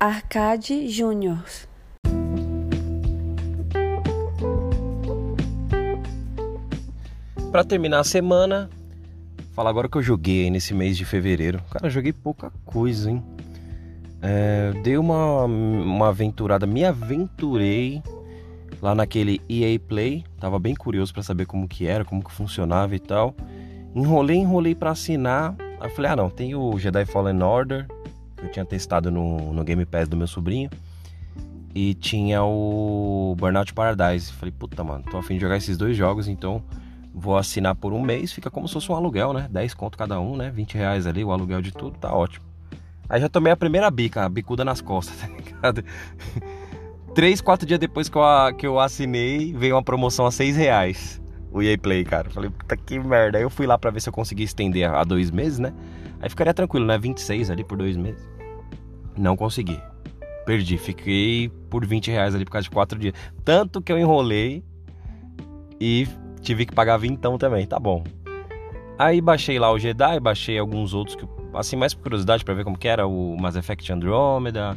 Arcade Júnior. Para terminar a semana, falar agora que eu joguei nesse mês de fevereiro. Cara, joguei pouca coisa, hein? É, dei uma, uma aventurada, me aventurei lá naquele EA Play. Tava bem curioso para saber como que era, como que funcionava e tal. Enrolei, enrolei para assinar. Aí falei, ah não, tem o Jedi Fallen Order, eu tinha testado no, no Game Pass do meu sobrinho. E tinha o Burnout Paradise. Falei, puta, mano, tô afim de jogar esses dois jogos, então vou assinar por um mês. Fica como se fosse um aluguel, né? 10 conto cada um, né? 20 reais ali, o aluguel de tudo, tá ótimo. Aí já tomei a primeira bica, a bicuda nas costas, tá ligado? Três, quatro dias depois que eu, que eu assinei, veio uma promoção a seis reais. O EA Play, cara. Falei, puta que merda. Aí eu fui lá pra ver se eu conseguia estender a dois meses, né? Aí ficaria tranquilo, né? 26 ali por dois meses. Não consegui. Perdi. Fiquei por 20 reais ali por causa de quatro dias. Tanto que eu enrolei e tive que pagar vintão também. Tá bom. Aí baixei lá o Jedi, baixei alguns outros que assim mais por curiosidade para ver como que era o Mass Effect Andromeda,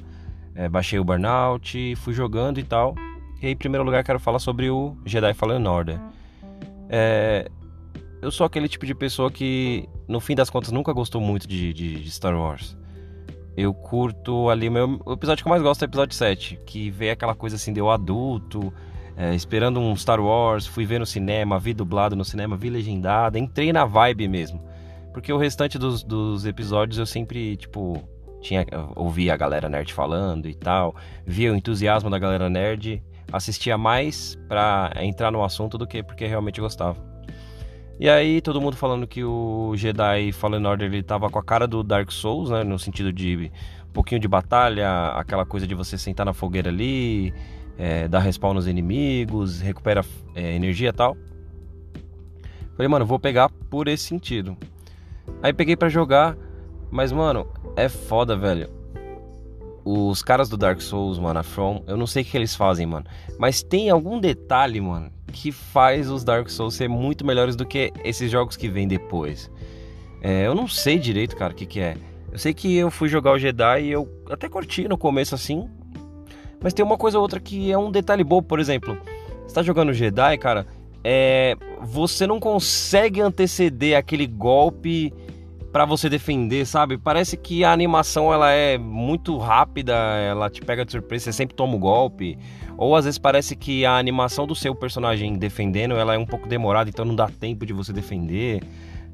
é, baixei o Burnout, fui jogando e tal. E aí, em primeiro lugar, quero falar sobre o Jedi Fallen Order. É, eu sou aquele tipo de pessoa que, no fim das contas, nunca gostou muito de, de, de Star Wars. Eu curto ali, o, meu, o episódio que eu mais gosto é o episódio 7, que vê aquela coisa assim de eu adulto, é, esperando um Star Wars, fui ver no cinema, vi dublado no cinema, vi legendado, entrei na vibe mesmo. Porque o restante dos, dos episódios eu sempre, tipo, tinha ouvia a galera nerd falando e tal, via o entusiasmo da galera nerd, assistia mais pra entrar no assunto do que porque realmente gostava. E aí todo mundo falando que o Jedi Fallen Order ele tava com a cara do Dark Souls, né, no sentido de um pouquinho de batalha, aquela coisa de você sentar na fogueira ali, é, dar respawn nos inimigos, recupera é, energia e tal. Falei, mano, vou pegar por esse sentido. Aí peguei para jogar, mas mano, é foda, velho. Os caras do Dark Souls, mano, a From, eu não sei o que eles fazem, mano. Mas tem algum detalhe, mano, que faz os Dark Souls ser muito melhores do que esses jogos que vêm depois. É, eu não sei direito, cara, o que, que é. Eu sei que eu fui jogar o Jedi e eu até curti no começo assim. Mas tem uma coisa ou outra que é um detalhe bobo, por exemplo. Você tá jogando Jedi, cara, é, você não consegue anteceder aquele golpe para você defender, sabe? Parece que a animação ela é muito rápida, ela te pega de surpresa, você sempre toma o um golpe. Ou às vezes parece que a animação do seu personagem defendendo ela é um pouco demorada, então não dá tempo de você defender.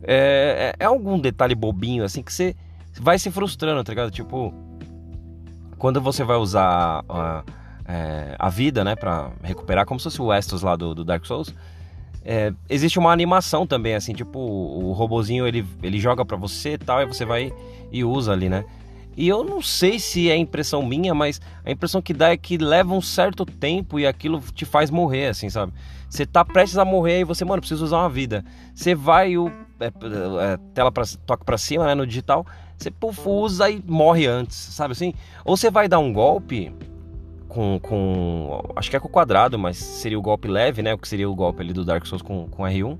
É, é, é algum detalhe bobinho assim que você vai se frustrando, tá ligado? Tipo, quando você vai usar a, é, a vida, né, para recuperar, como se fosse o Estus lá do, do Dark Souls é, existe uma animação também, assim, tipo, o robozinho ele, ele joga para você e tal, e você vai e usa ali, né? E eu não sei se é impressão minha, mas a impressão que dá é que leva um certo tempo e aquilo te faz morrer, assim, sabe? Você tá prestes a morrer e você, mano, precisa usar uma vida. Você vai o é, é, tela pra, toca para cima, né, no digital, você puf, usa e morre antes, sabe assim? Ou você vai dar um golpe com, com. Acho que é com o quadrado, mas seria o golpe leve, né? O que seria o golpe ali do Dark Souls com, com R1.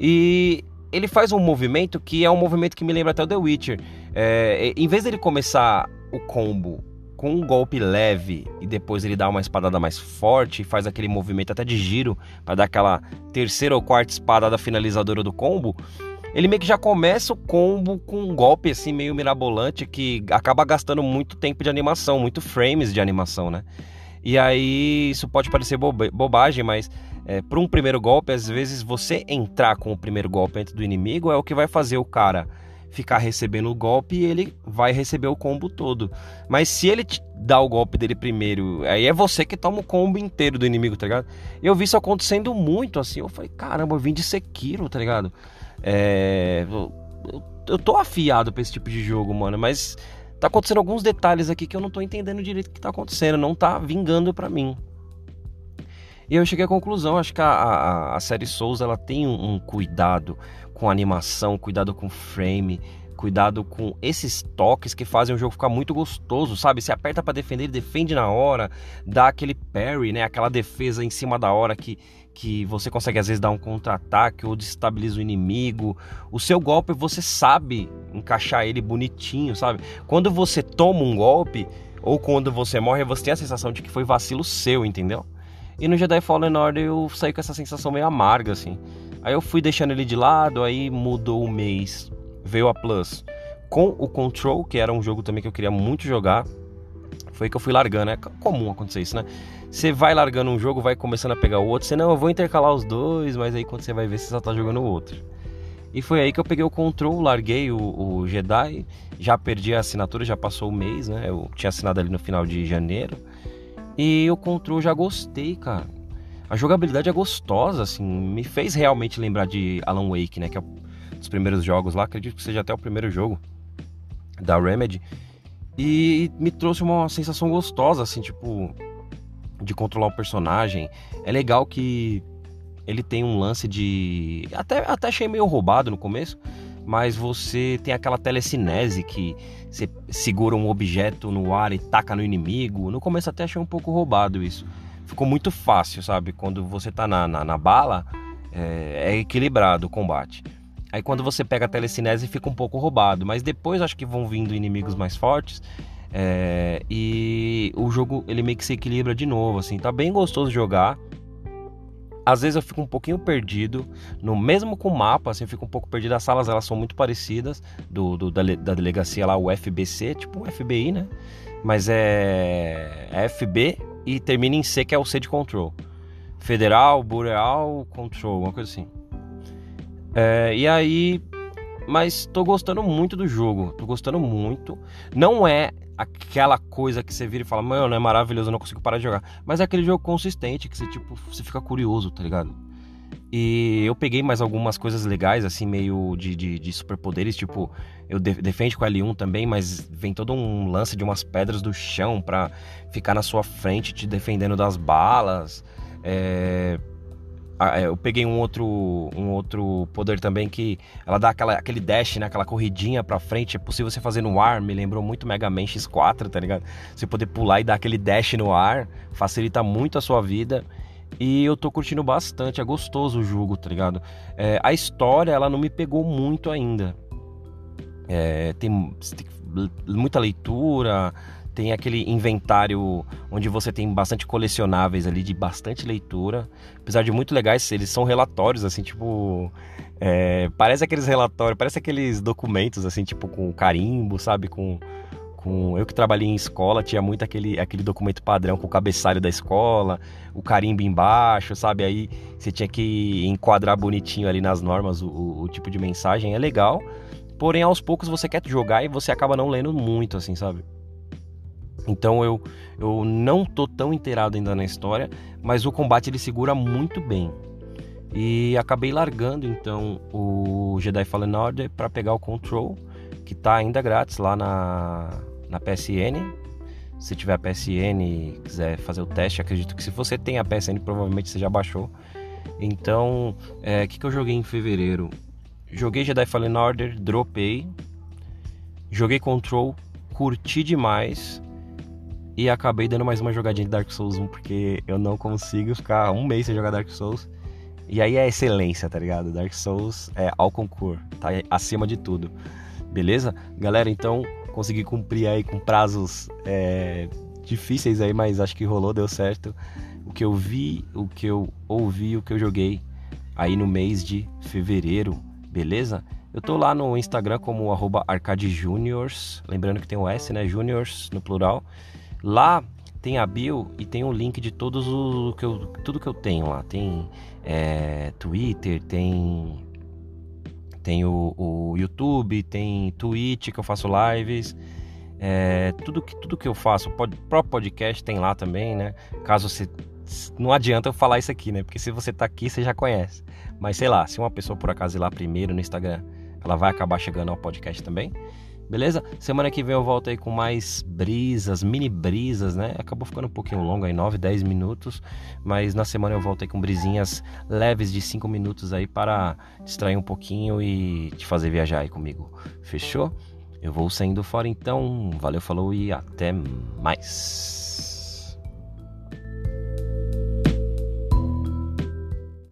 E ele faz um movimento que é um movimento que me lembra até o The Witcher. É, em vez dele começar o combo com um golpe leve e depois ele dá uma espadada mais forte e faz aquele movimento até de giro para dar aquela terceira ou quarta espadada finalizadora do combo, ele meio que já começa o combo com um golpe assim meio mirabolante que acaba gastando muito tempo de animação, muito frames de animação, né? E aí isso pode parecer bobagem, mas é, para um primeiro golpe, às vezes você entrar com o primeiro golpe dentro do inimigo é o que vai fazer o cara ficar recebendo o golpe e ele vai receber o combo todo. Mas se ele te dá o golpe dele primeiro, aí é você que toma o combo inteiro do inimigo, tá ligado? Eu vi isso acontecendo muito assim. Eu falei, caramba, eu vim de Sekiro, tá ligado? É, eu, eu tô afiado pra esse tipo de jogo, mano, mas tá acontecendo alguns detalhes aqui que eu não tô entendendo direito o que tá acontecendo, não tá vingando pra mim. E eu cheguei à conclusão, acho que a, a, a série Souls ela tem um, um cuidado com animação, cuidado com frame, cuidado com esses toques que fazem o jogo ficar muito gostoso, sabe? Se aperta para defender, ele defende na hora, dá aquele parry, né? Aquela defesa em cima da hora que, que você consegue às vezes dar um contra-ataque ou destabiliza o inimigo. O seu golpe você sabe encaixar ele bonitinho, sabe? Quando você toma um golpe, ou quando você morre, você tem a sensação de que foi vacilo seu, entendeu? E no Jedi Fallen Order eu saí com essa sensação meio amarga, assim. Aí eu fui deixando ele de lado, aí mudou o mês, veio a Plus com o Control, que era um jogo também que eu queria muito jogar. Foi que eu fui largando, é comum acontecer isso, né? Você vai largando um jogo, vai começando a pegar o outro, você não, eu vou intercalar os dois, mas aí quando você vai ver, você só tá jogando o outro. E foi aí que eu peguei o Control, larguei o, o Jedi, já perdi a assinatura, já passou o mês, né? Eu tinha assinado ali no final de janeiro. E o Control já gostei, cara. A jogabilidade é gostosa, assim, me fez realmente lembrar de Alan Wake, né? Que é um dos primeiros jogos lá, acredito que seja até o primeiro jogo da Remedy. E me trouxe uma sensação gostosa, assim, tipo, de controlar o personagem. É legal que ele tem um lance de. Até, até achei meio roubado no começo, mas você tem aquela telecinese que você segura um objeto no ar e taca no inimigo. No começo até achei um pouco roubado isso. Ficou muito fácil, sabe? Quando você tá na, na, na bala, é, é, equilibrado o combate. Aí quando você pega a telecinese fica um pouco roubado, mas depois acho que vão vindo inimigos mais fortes. É, e o jogo ele meio que se equilibra de novo, assim, tá bem gostoso jogar às vezes eu fico um pouquinho perdido, no mesmo com o mapa, assim, eu fico um pouco perdido. As salas elas são muito parecidas do, do da, da, delegacia lá, o FBC, tipo FBI, né? Mas é, é FB e termina em C, que é o C de control. Federal, Boreal, Control, uma coisa assim. É, e aí, mas tô gostando muito do jogo, tô gostando muito. Não é aquela coisa que você vira e fala, mano, é maravilhoso, eu não consigo parar de jogar. Mas é aquele jogo consistente que você, tipo, você fica curioso, tá ligado? E eu peguei mais algumas coisas legais, assim, meio de, de, de superpoderes, tipo, eu de, com L1 também, mas vem todo um lance de umas pedras do chão pra ficar na sua frente, te defendendo das balas. É, é, eu peguei um outro, um outro poder também que ela dá aquela, aquele dash, né? Aquela corridinha pra frente. É possível você fazer no ar. Me lembrou muito Mega Man X4, tá ligado? Você poder pular e dar aquele dash no ar. Facilita muito a sua vida. E eu tô curtindo bastante. É gostoso o jogo, tá ligado? É, a história, ela não me pegou muito ainda. É, tem, tem muita leitura tem aquele inventário onde você tem bastante colecionáveis ali de bastante leitura. Apesar de muito legais, eles são relatórios, assim, tipo. É, parece aqueles relatórios, parece aqueles documentos, assim, tipo, com carimbo, sabe? Com. com eu que trabalhei em escola, tinha muito aquele, aquele documento padrão com o cabeçalho da escola, o carimbo embaixo, sabe? Aí você tinha que enquadrar bonitinho ali nas normas o, o, o tipo de mensagem. É legal. Porém, aos poucos você quer jogar e você acaba não lendo muito, assim, sabe? Então eu, eu não tô tão inteirado ainda na história, mas o combate ele segura muito bem. E acabei largando então o Jedi Fallen Order para pegar o Control, que tá ainda grátis lá na, na PSN. Se tiver a PSN e quiser fazer o teste, acredito que se você tem a PSN, provavelmente você já baixou. Então, o é, que, que eu joguei em fevereiro? Joguei Jedi Fallen Order, dropei. Joguei Control, curti demais. E acabei dando mais uma jogadinha de Dark Souls 1, porque eu não consigo ficar um mês sem jogar Dark Souls. E aí é excelência, tá ligado? Dark Souls é ao concurso, tá acima de tudo. Beleza? Galera, então consegui cumprir aí com prazos é, difíceis aí, mas acho que rolou, deu certo. O que eu vi, o que eu ouvi, o que eu joguei aí no mês de fevereiro, beleza? Eu tô lá no Instagram como arroba lembrando que tem o S, né? Juniors no plural. Lá tem a bio e tem o link de todos o que eu, tudo que eu tenho lá. Tem é, Twitter, tem tem o, o, YouTube, tem Twitch que eu faço lives. É, tudo, que, tudo que eu faço, o próprio podcast tem lá também, né? Caso você. Não adianta eu falar isso aqui, né? Porque se você tá aqui, você já conhece. Mas sei lá, se uma pessoa por acaso ir lá primeiro no Instagram, ela vai acabar chegando ao podcast também. Beleza? Semana que vem eu volto aí com mais brisas, mini brisas, né? Acabou ficando um pouquinho longo aí, 9, 10 minutos. Mas na semana eu volto aí com brisinhas leves de 5 minutos aí para distrair um pouquinho e te fazer viajar aí comigo. Fechou? Eu vou saindo fora então. Valeu, falou e até mais.